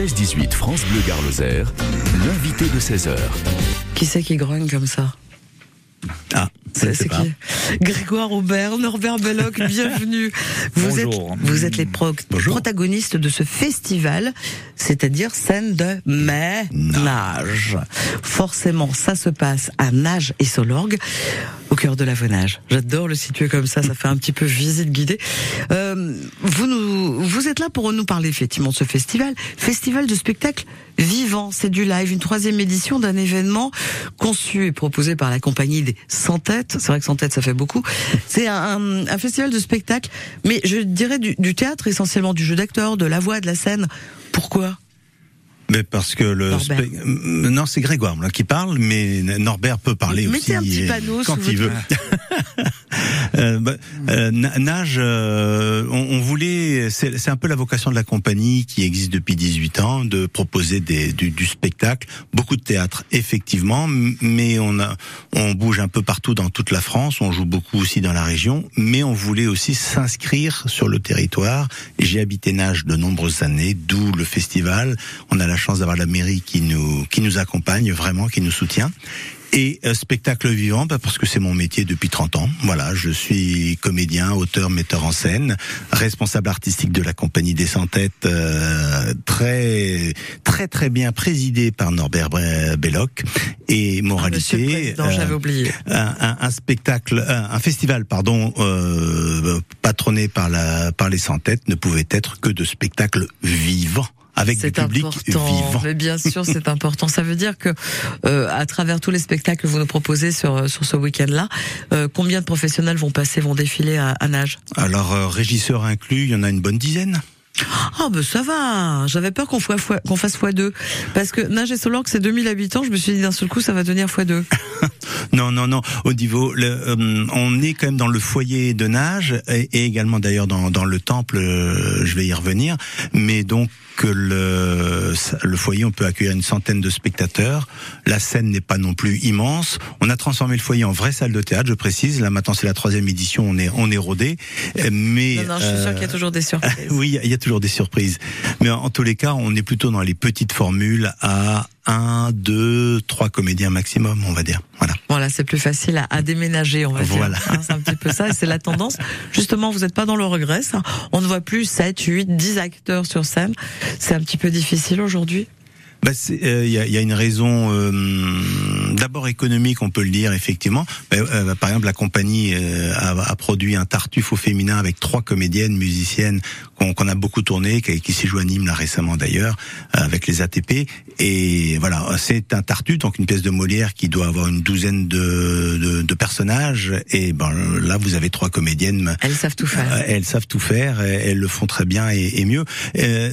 16-18 France Bleu Gare l'invité de 16h. Qui c'est qui grogne comme ça? Ah, c'est qui Grégoire Aubert, Norbert Belloc, bienvenue. Vous êtes, vous êtes les protagonistes de ce festival, c'est-à-dire scène de ménage. Forcément, ça se passe à Nage et Solorgue, au cœur de l'Avonage. J'adore le situer comme ça, ça fait un petit peu visite guidée. Euh, vous nous, vous êtes là pour nous parler effectivement de ce festival, festival de spectacle vivant. C'est du live, une troisième édition d'un événement conçu et proposé par la compagnie des 100 C'est vrai que 100 têtes, ça fait beaucoup. C'est un, un, festival de spectacle, mais je dirais du, du théâtre essentiellement, du jeu d'acteur, de la voix, de la scène. Pourquoi? Mais parce que le non c'est Grégoire là, qui parle, mais Norbert peut parler Mettez aussi un petit panneau quand il veut. euh, bah, euh, nage, euh, on, on, voulait, c'est un peu la vocation de la compagnie qui existe depuis 18 ans, de proposer des, du, du, spectacle, beaucoup de théâtre effectivement, mais on a, on bouge un peu partout dans toute la France, on joue beaucoup aussi dans la région, mais on voulait aussi s'inscrire sur le territoire. J'ai habité Nage de nombreuses années, d'où le festival. On a la chance d'avoir la mairie qui nous qui nous accompagne vraiment, qui nous soutient. Et euh, spectacle vivant, bah parce que c'est mon métier depuis 30 ans. Voilà, je suis comédien, auteur, metteur en scène, responsable artistique de la compagnie des 100 têtes, euh, très très très bien présidé par Norbert Belloc. Et moralité, ah, oublié. Un, un, un, spectacle, un, un festival, pardon, euh, patronné par la par les 100 têtes, ne pouvait être que de spectacles vivants avec du public important. vivant. Mais bien sûr, c'est important. Ça veut dire que euh, à travers tous les spectacles que vous nous proposez sur sur ce week-end-là, euh, combien de professionnels vont passer, vont défiler à, à Nage? Alors euh, régisseurs inclus, il y en a une bonne dizaine. Ah ben ça va. J'avais peur qu'on qu'on fasse x2 parce que Nage et Solorg c'est 2000 habitants. Je me suis dit d'un seul coup ça va devenir x2. non non non. Au niveau, le, euh, on est quand même dans le foyer de Nage et, et également d'ailleurs dans, dans le temple. Euh, je vais y revenir. Mais donc que le, le foyer, on peut accueillir une centaine de spectateurs. La scène n'est pas non plus immense. On a transformé le foyer en vraie salle de théâtre, je précise. Là maintenant c'est la troisième édition, on est on est rodé. Mais non, non, je suis sûr qu'il y a toujours des surprises. oui, il y a toujours des surprises. Mais en, en tous les cas, on est plutôt dans les petites formules à un, deux, trois comédiens maximum, on va dire. Voilà. Voilà, c'est plus facile à, à, déménager, on va voilà. dire. Hein, c'est un petit peu ça, et c'est la tendance. Justement, vous n'êtes pas dans le regret, ça. On ne voit plus 7, 8, 10 acteurs sur scène. C'est un petit peu difficile aujourd'hui il bah euh, y, a, y, a, une raison euh, d'abord économique, on peut le dire effectivement. Bah, euh, par exemple, la compagnie euh, a, a, produit un tartuffe au féminin avec trois comédiennes, musiciennes qu'on a beaucoup tourné, qui, qui s'est joué à Nîmes là récemment d'ailleurs, avec les ATP. Et voilà, c'est un tartuffe, donc une pièce de Molière qui doit avoir une douzaine de, de, de personnages. Et ben là, vous avez trois comédiennes. Elles savent tout faire. elles savent tout faire. Elles le font très bien et, et mieux.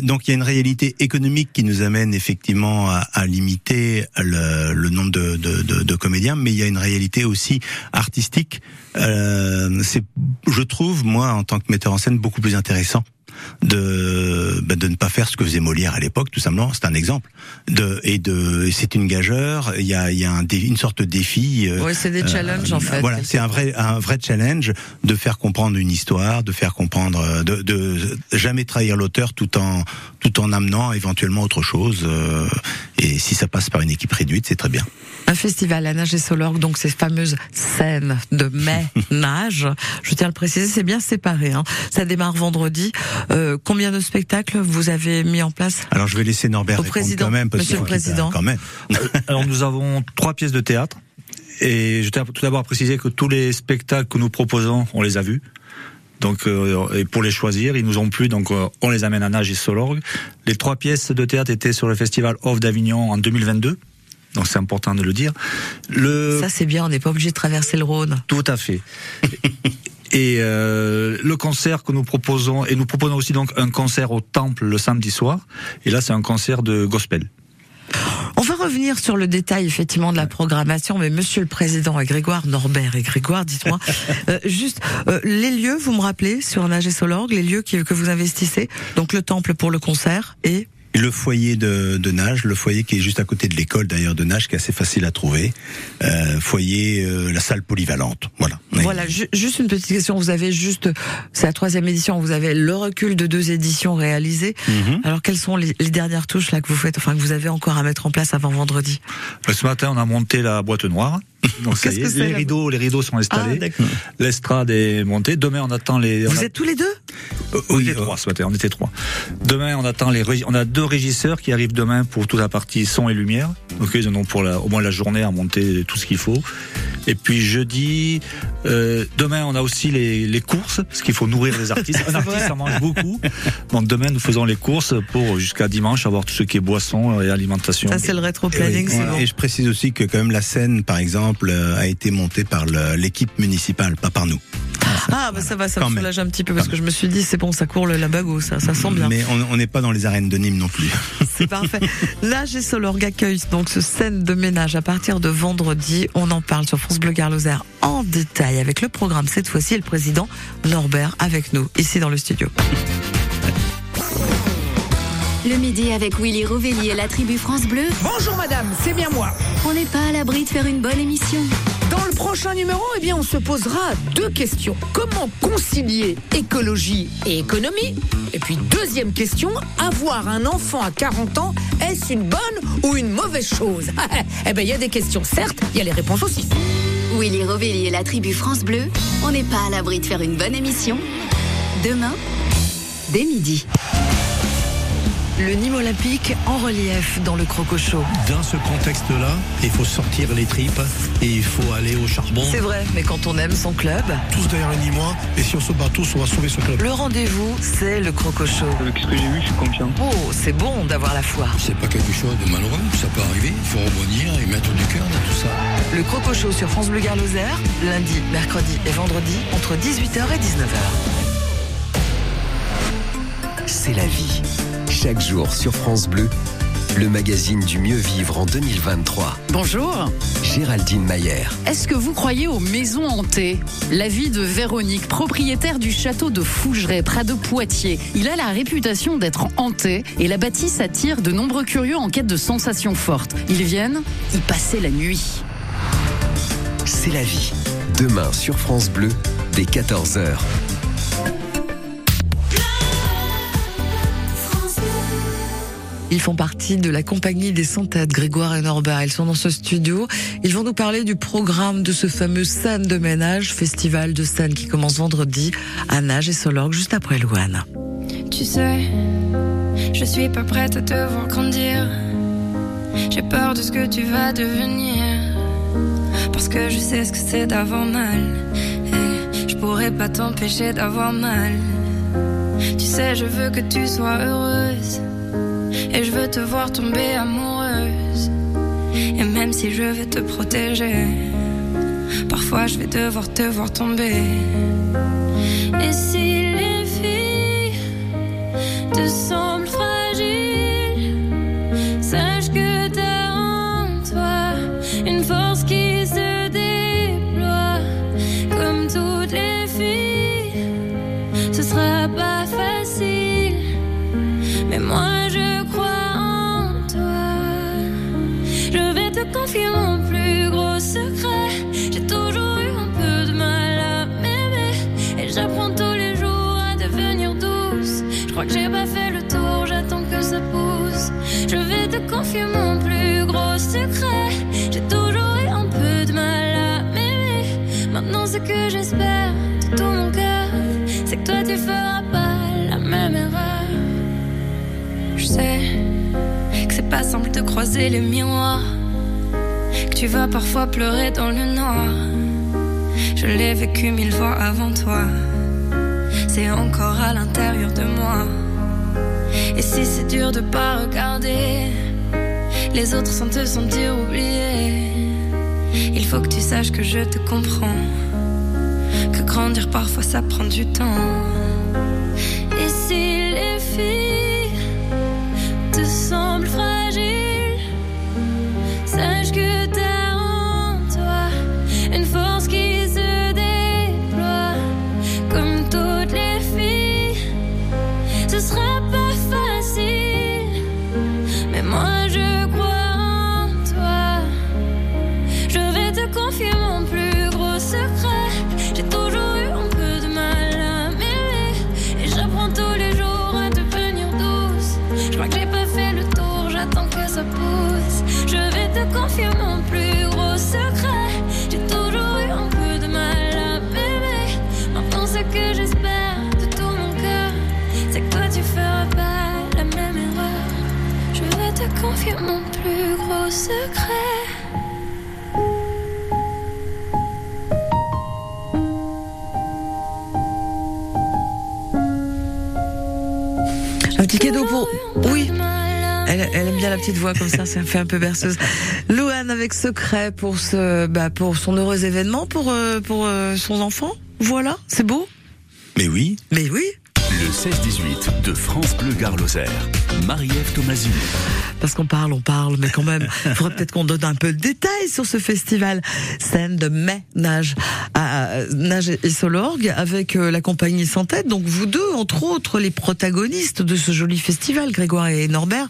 donc il y a une réalité économique qui nous amène effectivement à, limiter le, nombre de, comédiens, mais il y a une réalité aussi artistique. Euh, c'est, je trouve, moi, en tant que metteur en scène, beaucoup plus intéressant de bah, de ne pas faire ce que faisait Molière à l'époque tout simplement c'est un exemple de et de c'est une gageure il y a il y a un, une sorte de défi euh, oui c'est des challenges euh, en fait voilà c'est un vrai un vrai challenge de faire comprendre une histoire de faire comprendre de, de jamais trahir l'auteur tout en tout en amenant éventuellement autre chose euh, et si ça passe par une équipe réduite c'est très bien un festival à Nage et Solorg, donc ces fameuses scènes de mai-nage. Je tiens à le préciser, c'est bien séparé. Hein. Ça démarre vendredi. Euh, combien de spectacles vous avez mis en place Alors je vais laisser Norbert Au président, quand même. Parce Monsieur le Président. Quand même. Alors nous avons trois pièces de théâtre. Et je tiens tout d'abord à préciser que tous les spectacles que nous proposons, on les a vus. Donc, euh, et pour les choisir, ils nous ont plu, donc euh, on les amène à Nage et Solorg. Les trois pièces de théâtre étaient sur le festival Off d'Avignon en 2022. Donc c'est important de le dire. Le... Ça c'est bien, on n'est pas obligé de traverser le Rhône. Tout à fait. Et euh, le concert que nous proposons, et nous proposons aussi donc un concert au temple le samedi soir. Et là, c'est un concert de gospel. On va revenir sur le détail effectivement de la programmation, mais Monsieur le Président et Grégoire Norbert et Grégoire, dites-moi euh, juste euh, les lieux. Vous me rappelez sur Nage et Solorg, les lieux que vous investissez. Donc le temple pour le concert et Et le foyer de, de, nage, le foyer qui est juste à côté de l'école d'ailleurs de nage, qui est assez facile à trouver. Euh, foyer, euh, la salle polyvalente. Voilà. Voilà, juste une petite question. Vous avez juste, c'est la troisième édition, vous avez le recul de deux éditions réalisées. Mhm. Alors quelles sont les, les, dernières touches là que vous faites, enfin que vous avez encore à mettre en place avant vendredi? Ce matin, on a monté la boîte noire. Donc ça y est, les rideaux, les rideaux sont installés. Ah, L'estrade est montée. Demain, on attend les. Vous êtes tous les deux euh, Oui, on était trois ce matin. On était trois. Demain, on attend les. On a deux régisseurs qui arrivent demain pour toute la partie son et lumière. Donc ils en ont pour la, au moins la journée à monter tout ce qu'il faut. Et puis jeudi, euh, demain, on a aussi les, les courses, parce qu'il faut nourrir les artistes. Un artiste, ça mange beaucoup. Donc demain, nous faisons les courses pour jusqu'à dimanche avoir tout ce qui est boisson et alimentation. Ça, c'est le rétro-planning. Et, et, je précise aussi que quand même la scène, par exemple, euh, a été montée par l'équipe municipale, pas par nous. Ah, bah ça va, ça me soulage un petit peu parce que je me suis dit, c'est bon, ça court le labago, ça, ça sent bien. Mais on n'est pas dans les arènes de Nîmes non plus. C'est parfait. Là, j'ai Solorg accueille donc ce scène de ménage à partir de vendredi. On en parle sur France Bleu Garloser en détail avec le programme cette fois-ci le président Norbert avec nous ici dans le studio. Le midi avec Willy Rovelli et la tribu France Bleu. Bonjour madame, c'est bien moi. On n'est pas à l'abri de faire une bonne émission. Dans le prochain numéro, eh bien, on se posera deux questions. Comment concilier écologie et économie? Et puis deuxième question, avoir un enfant à 40 ans, est-ce une bonne ou une mauvaise chose? Eh bien, il y a des questions, certes, il y a les réponses aussi. Willy Rovelli et la tribu France Bleu, on n'est pas à l'abri de faire une bonne émission. Demain, dès midi le Nîmes olympique en relief dans le Crococho. Dans ce contexte-là, il faut sortir les tripes et il faut aller au charbon. C'est vrai, mais quand on aime son club. Tous derrière les Nîmois, et si on se bat tous, on va sauver ce club. Le rendez-vous, c'est le Crococho. Avec ce que j'ai vu, je suis confiant. Oh, c'est bon d'avoir la foi. C'est pas quelque chose de malheureux, ça peut arriver. Il faut rebondir et mettre du cœur dans tout ça. Le Crococho sur France Bleu Garloser, lundi, mercredi et vendredi, entre 18h et 19h. C'est la vie chaque jour sur France Bleu, le magazine du mieux vivre en 2023. Bonjour. Géraldine Mayer. Est-ce que vous croyez aux maisons hantées? La vie de Véronique, propriétaire du château de Fougeray, près de Poitiers. Il a la réputation d'être hanté et la bâtisse attire de nombreux curieux en quête de sensations fortes. Ils viennent y passer la nuit. C'est la vie. Demain sur France Bleu, dès 14h. Ils font partie de la compagnie des Centaines, Grégoire et Norbert. Ils sont dans ce studio. Ils vont nous parler du programme de ce fameux scène de ménage, festival de scène qui commence vendredi à Nage et Solorg, juste après Louane. Tu sais, je suis pas prête à te voir grandir. J'ai peur de ce que tu vas devenir. Parce que je sais ce que c'est d'avoir mal. Et je pourrais pas t'empêcher d'avoir mal. Tu sais, je veux que tu sois heureuse. Et je veux te voir tomber amoureuse. Et même si je veux te protéger, parfois je vais devoir te voir tomber. Et si Je vais te confier mon plus gros secret. J'ai toujours eu un peu de mal à m'aimer. Maintenant, ce que j'espère de tout mon cœur, c'est que toi tu feras pas la même erreur. Je sais que c'est pas simple de croiser les miroirs tu vas parfois pleurer dans le noir. Je l'ai vécu mille fois avant toi. C'est encore à l'intérieur de moi. Et si c'est dur de pas regarder les autres sans te sentir oublié, il faut que tu saches que je te comprends. Que grandir parfois ça prend du temps. Et si les filles te semblent fragiles, Un petit cadeau pour. Oui. Elle, elle aime bien la petite voix comme ça, ça fait un peu berceuse. Louane avec secret pour ce, bah, pour son heureux événement, pour euh, pour euh, son enfant. Voilà, c'est beau. Mais oui. Mais oui. Le 16-18 de France Bleu Gare-Lozère. Marie-Ève Thomasini. Parce qu'on parle, on parle, mais quand même, il faudrait peut-être qu'on donne un peu de détails sur ce festival. Scène de mai, nage, à, nage et Solorgue, avec euh, la compagnie Sans Tête. Donc vous deux, entre autres, les protagonistes de ce joli festival, Grégoire et Norbert.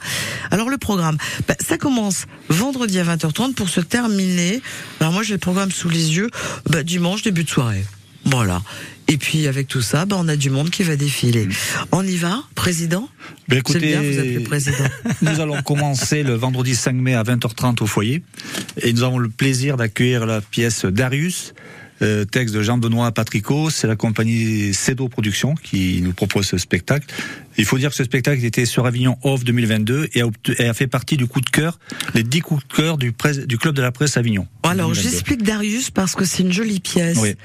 Alors le programme, bah, ça commence vendredi à 20h30 pour se terminer. Alors moi j'ai le programme sous les yeux, bah, dimanche début de soirée. Voilà. Et puis avec tout ça, bah, on a du monde qui va défiler. On y va, président Ben, écoutez, bien vous appeler président. nous allons commencer le vendredi 5 mai à 20h30 au foyer. Et nous avons le plaisir d'accueillir la pièce Darius, euh, texte de Jean-Benoît Patricot. C'est la compagnie Cedo Productions qui nous propose ce spectacle. Il faut dire que ce spectacle était sur Avignon Off 2022 et a, et fait partie du coup de cœur, les 10 coups de cœur du, club de la presse Avignon. Alors 2022. j'explique Darius parce que c'est une jolie pièce. Oui.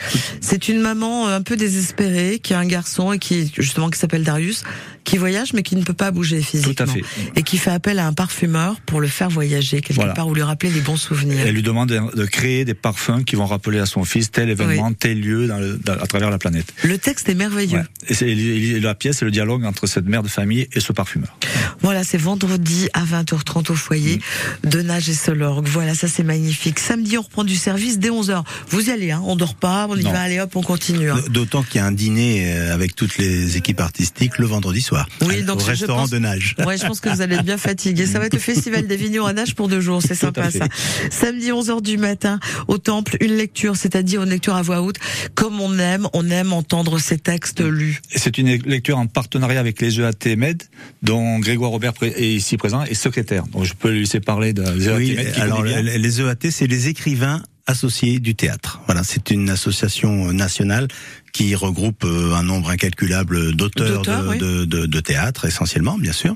C'est une maman euh, un peu désespérée qui a un garçon et qui justement qui s'appelle Darius, qui voyage mais qui ne peut pas bouger physiquement. Tout à fait. Et qui fait appel à un parfumeur pour le faire voyager quelque Voilà. part ou lui rappeler les bons souvenirs. Elle lui demande de créer des parfums qui vont rappeler à son fils tel événement, tel lieu dans le- dans- à travers la planète. Le texte est merveilleux. Ouais. Et, et la pièce, c'est le dialogue entre cette mère de famille et ce parfumeur. Voilà, c'est vendredi à 20h30 au foyer Mm. de Nage et Solorgue. Voilà, ça c'est magnifique. Samedi, on reprend du service dès 11h. Vous y allez, hein, on dort pas, on y Non. va, allez hop, on continue. hein. D'autant qu'il y a un dîner euh, avec toutes les équipes artistiques le vendredi soir. Oui, donc au restaurant pense- de nage. Ouais, je pense que vous allez être bien fatigué. Ça va être le festival d'Avignon à nage pour deux jours. C'est sympa ça. Samedi 11h du matin au temple, une lecture, c'est-à-dire une lecture à voix haute. Comme on aime, on aime entendre ces textes lus. C'est une lecture en partenariat avec les EAT Med, dont Grégoire Robert est ici présent et secrétaire. Donc je peux lui laisser parler de EAT Oui, Med. alors les EAT, c'est les écrivains associés du théâtre. Voilà, c'est une association nationale qui regroupe euh, un nombre incalculable d'auteurs de, oui. de, de- de théâtre essentiellement, bien sûr.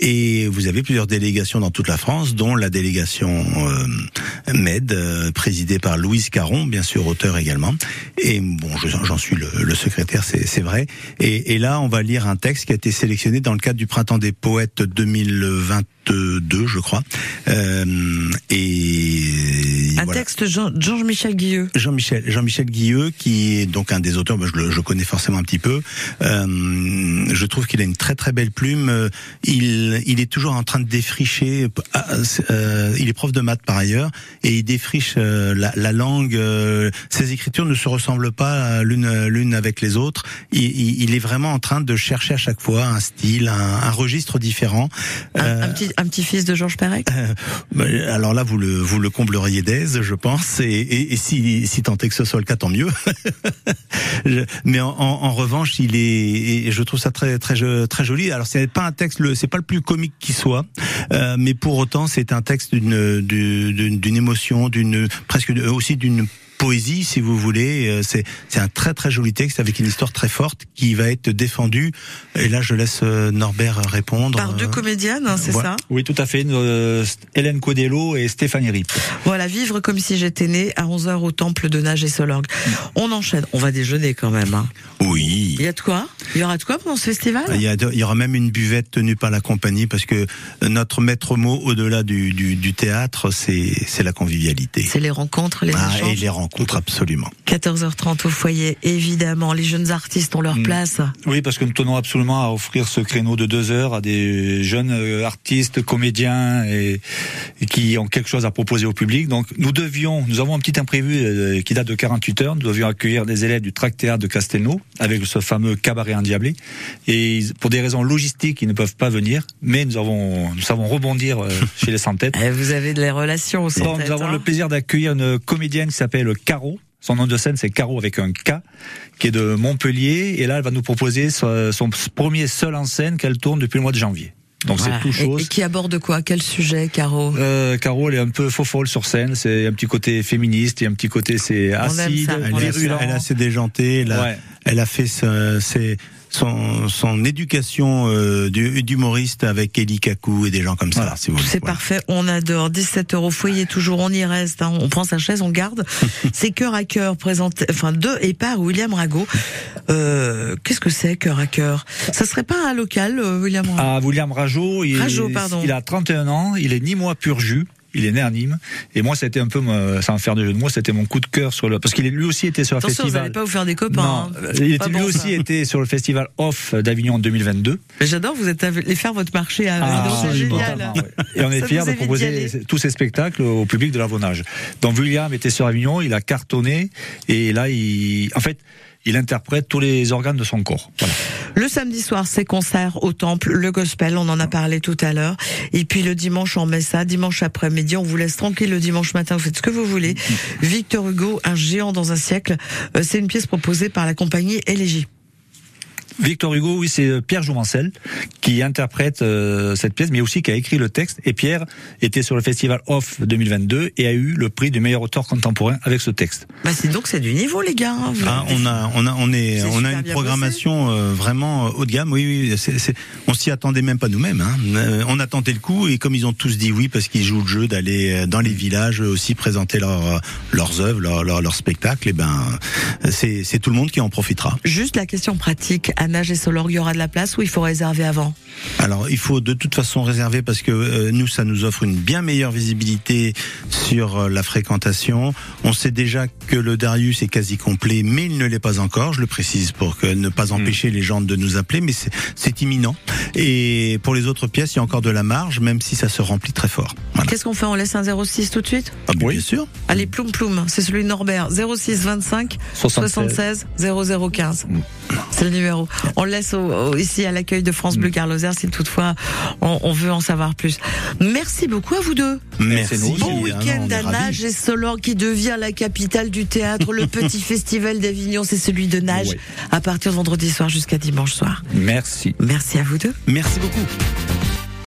Et vous avez plusieurs délégations dans toute la France, dont la délégation euh, MED, euh, présidée par Louise Caron, bien sûr auteur également. Et bon, je- j'en suis le, le secrétaire, c'est vrai. Et, et là, on va lire un texte qui a été sélectionné dans le cadre du Printemps des Poètes 2022, je crois. Euh, et Un voilà. texte Jean- Jean-Michel Guilleux. Jean-Michel Jean-Michel Guilleux, qui est donc un des auteurs, je le je connais forcément un petit peu. Euh, je trouve qu'il a une très très belle plume. Euh, Il il est toujours en train de défricher. ah, euh, il est prof de maths par ailleurs et il défriche euh, la, la langue. euh, ses écritures ne se ressemblent pas l'une l'une avec les autres. Il, il, est vraiment en train de chercher à chaque fois un style, un, un registre différent. Un, Euh, un petit, un petit fils de Georges Perec? euh, alors là, vous le vous le combleriez d'aise, je pense, et, et, et si si tant est que ce soit le cas, tant mieux. Mais en, en, en revanche, il est, et je trouve ça très très très joli. Alors c'est pas un texte, le, c'est pas le plus comique qui soit, euh, mais pour autant, c'est un texte d'une du- d'une émotion, d'une presque aussi d'une poésie, si vous voulez. Euh, C'est c'est un très très joli texte avec une histoire très forte qui va être défendue. Et là, je laisse euh, Norbert répondre. Par deux comédiennes, hein, c'est voilà. ça Oui, tout à fait. euh, Hélène Codello et Stéphanie Rip. Voilà, vivre comme si j'étais né à 11h au temple de Nage et Solorgue. On enchaîne. On va déjeuner quand même. Hein. Oui. Il y a de quoi Il y aura de quoi pendant ce festival Il y, a de- il y aura même une buvette tenue par la compagnie parce que notre maître mot au-delà du, du, du théâtre, c'est c'est la convivialité. C'est les rencontres, les Ah, échanges. et les rencontres. Rencontre, absolument. 14h30 au foyer, évidemment. Les jeunes artistes ont leur Mm. place. Oui, parce que nous tenons absolument à offrir ce créneau de deux heures à des jeunes euh, artistes, comédiens et, et qui ont quelque chose à proposer au public. Donc, nous devions, nous avons un petit imprévu euh, qui date de 48 heures. Nous devions accueillir des élèves du Tract Théâtre de Castelnau avec ce fameux cabaret endiablé. Et pour des raisons logistiques, ils ne peuvent pas venir. Mais nous avons, nous savons rebondir euh, chez les sans-têtes. Eh, Vous avez de les relations au Donc, centre. nous avons le plaisir d'accueillir une comédienne qui s'appelle Caro. Son nom de scène, c'est Caro avec un K, qui est de Montpellier. Et là, elle va nous proposer son, son premier seul en scène qu'elle tourne depuis le mois de janvier. Donc Voilà. c'est tout chose. Et, qui aborde quoi? Quel sujet, Caro? Euh, Caro, elle est un peu faux folle sur scène. C'est un petit côté féministe et un petit côté c'est acide, ça, Elle, virulent. elle est assez déjantée. Elle a, Ouais. elle a fait ce- ses- son, son éducation euh, d'humoriste avec Eli Kaku et des gens comme ça. Voilà. si vous voulez. C'est Voilà. parfait, on adore. 17 euros foyer, toujours, on y reste. hein. On prend sa chaise, on garde. c'est cœur à cœur, présenté, enfin, de et par William Rago. Euh, Qu'est-ce que c'est, cœur à cœur? Ça serait pas un local, euh, William Rago? À William Rajo, il, Rajo, pardon. il a 31 ans, il est ni moi pur jus. Il est né à Nîmes et moi c'était un peu sans faire de jeu de mots c'était mon coup de cœur sur le parce qu'il lui aussi était sur le Attention, vous festival n'allez pas vous faire des copains. non, hein. il était, lui ça. aussi était sur le festival Off d'Avignon en 2022 Mais J'adore, vous êtes allé faire votre marché à Ah, Avignon, c'est génial. totalement, ouais. Et on est fiers vous de proposer tous ces spectacles au public de l'Avonage. Donc William était sur Avignon, il a cartonné et là, il, en fait, il interprète tous les organes de son corps. Voilà. Le samedi soir, c'est concert au temple, le gospel, on en a parlé tout à l'heure. Et puis le dimanche, on met ça. Dimanche après-midi, on vous laisse tranquille le dimanche matin, vous faites ce que vous voulez. Victor Hugo, un géant dans un siècle. Euh, C'est une pièce proposée par la compagnie Élégie. Victor Hugo, oui, c'est euh, Pierre Jouvencel qui interprète euh, cette pièce, mais aussi qui a écrit le texte. Et Pierre était sur le festival Off 2022 et a eu le prix du meilleur auteur contemporain avec ce texte. Bah c'est donc c'est du niveau les gars. hein. Ah, on a, on a, on est, on a une programmation euh, vraiment haut de gamme. Oui, oui, on s'y attendait même pas nous-mêmes. Hein. Euh, on a tenté le coup et comme ils ont tous dit oui parce qu'ils jouent le jeu d'aller dans les villages eux aussi présenter leurs leurs œuvres, leurs leurs spectacles, et ben c'est, c'est tout le monde qui en profitera. Juste la question pratique, à Nage et Solorg, il y aura de la place ou il faut réserver avant? Alors, il faut de toute façon réserver parce que euh, nous, ça nous offre une bien meilleure visibilité sur euh, la fréquentation. On sait déjà que le Darius est quasi complet, mais il ne l'est pas encore. Je le précise pour que ne pas empêcher les gens de nous appeler, mais c'est- imminent. Et pour les autres pièces, il y a encore de la marge, même si ça se remplit très fort. Voilà. Qu'est-ce qu'on fait? On laisse un 06 tout de suite? Ah, mais Bien sûr. Allez, ploum ploum, c'est celui de Norbert. 06 25 76 0015. C'est le numéro. On le laisse au- au- ici à l'accueil de France Bleu Carlos Air si toutefois on, on veut en savoir plus. Merci beaucoup à vous deux. Merci. nous aussi. Bon week-end à. Nage et Solorg qui devient la capitale du théâtre. Le petit festival d'Avignon, c'est celui de Nage Ouais. à partir de vendredi soir jusqu'à dimanche soir. Merci. Merci à vous deux. Merci beaucoup.